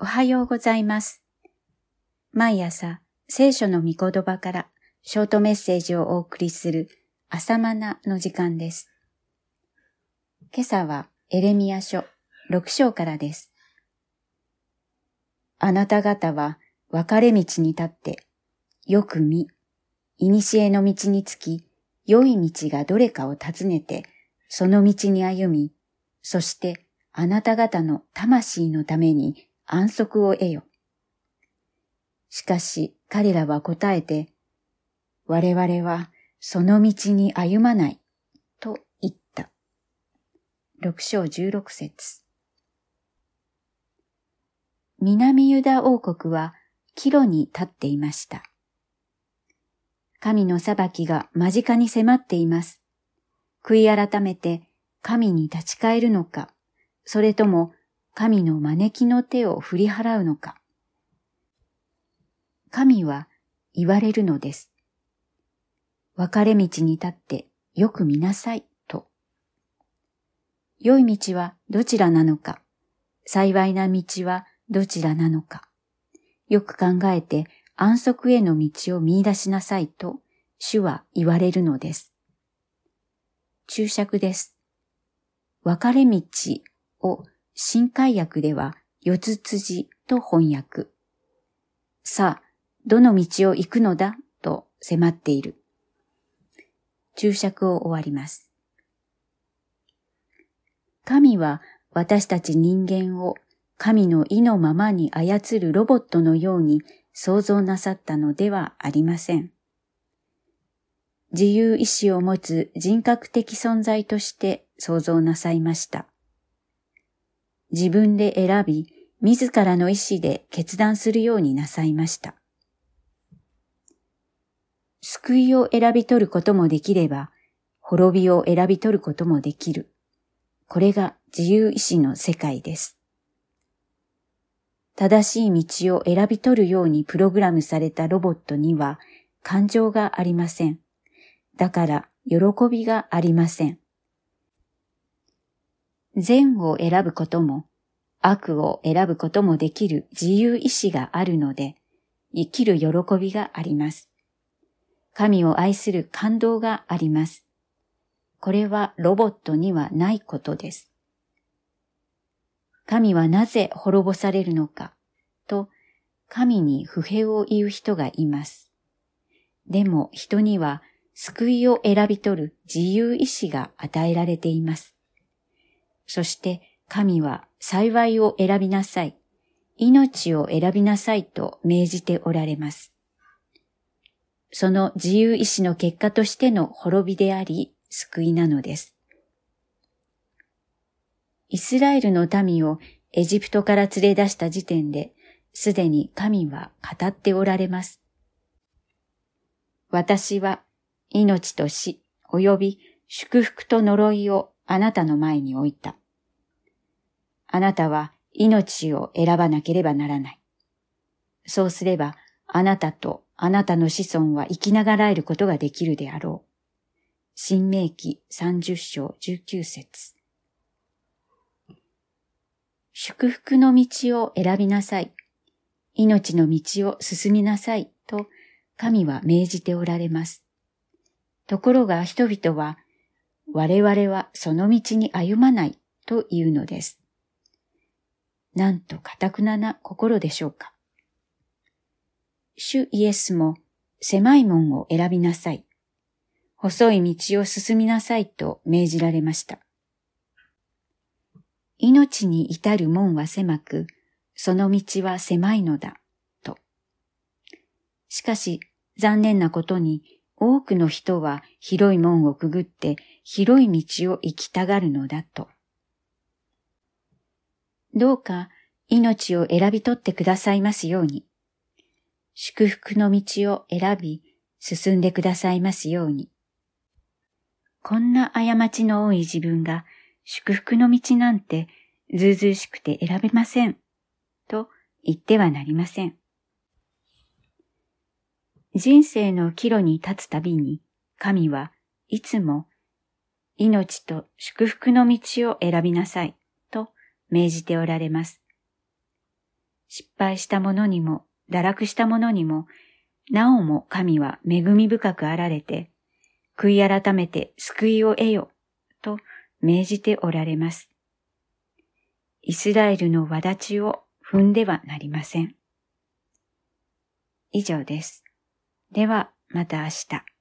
おはようございます。毎朝、聖書の御言葉からショートメッセージをお送りする朝マナの時間です。今朝はエレミア書6章からです。あなた方は分れ道に立って、よく見、いにしえの道につき、良い道がどれかを尋ねて、その道に歩み、そしてあなた方の魂のために安息を得よ。しかし彼らは答えて、我々はその道に歩まない、と言った。六章十六節南ユダ王国は岐路に立っていました。神の裁きが間近に迫っています。悔い改めて神に立ち返るのか、それとも神の招きの手を振り払うのか。神は言われるのです。分かれ道に立ってよく見なさいと。良い道はどちらなのか、幸いな道はどちらなのか。よく考えて安息への道を見出しなさいと主は言われるのです。注釈です。分かれ道を新海訳では四つ辻と翻訳。さあ、どの道を行くのだ？と迫っている。注釈を終わります。神は私たち人間を神の意のままに操るロボットのように創造なさったのではありません。自由意志を持つ人格的存在として創造なさいました。自分で選び、自らの意志で決断するようになさいました。救いを選び取ることもできれば、滅びを選び取ることもできる。これが自由意志の世界です。正しい道を選び取るようにプログラムされたロボットには感情がありません。だから喜びがありません。善を選ぶことも悪を選ぶこともできる自由意志があるので、生きる喜びがあります。神を愛する感動があります。これはロボットにはないことです。神はなぜ滅ぼされるのかと神に不平を言う人がいます。でも人には救いを選び取る自由意志が与えられています。そして神は幸いを選びなさい、命を選びなさいと命じておられます。その自由意志の結果としての滅びであり、救いなのです。イスラエルの民をエジプトから連れ出した時点で、すでに神は語っておられます。私は命と死及び祝福と呪いをあなたの前に置いた。あなたは命を選ばなければならない。そうすれば、あなたとあなたの子孫は生きながらえることができるであろう。新明記30章19節祝福の道を選びなさい。命の道を進みなさいと神は命じておられます。ところが人々は我々はその道に歩まないというのです。なんと堅くなな心でしょうか。主イエスも狭い門を選びなさい。細い道を進みなさいと命じられました。命に至る門は狭く、その道は狭いのだ、と。しかし、残念なことに、多くの人は広い門をくぐって広い道を行きたがるのだと。どうか命を選び取ってくださいますように。祝福の道を選び進んでくださいますように。こんな過ちの多い自分が祝福の道なんてずうずうしくて選べません。と言ってはなりません。人生の岐路に立つたびに神はいつも命と祝福の道を選びなさいと命じておられます。失敗した者にも、堕落した者にも、なおも神は恵み深くあられて、悔い改めて救いを得よ、と命じておられます。イスラエルの輪立ちを踏んではなりません。以上です。では、また明日。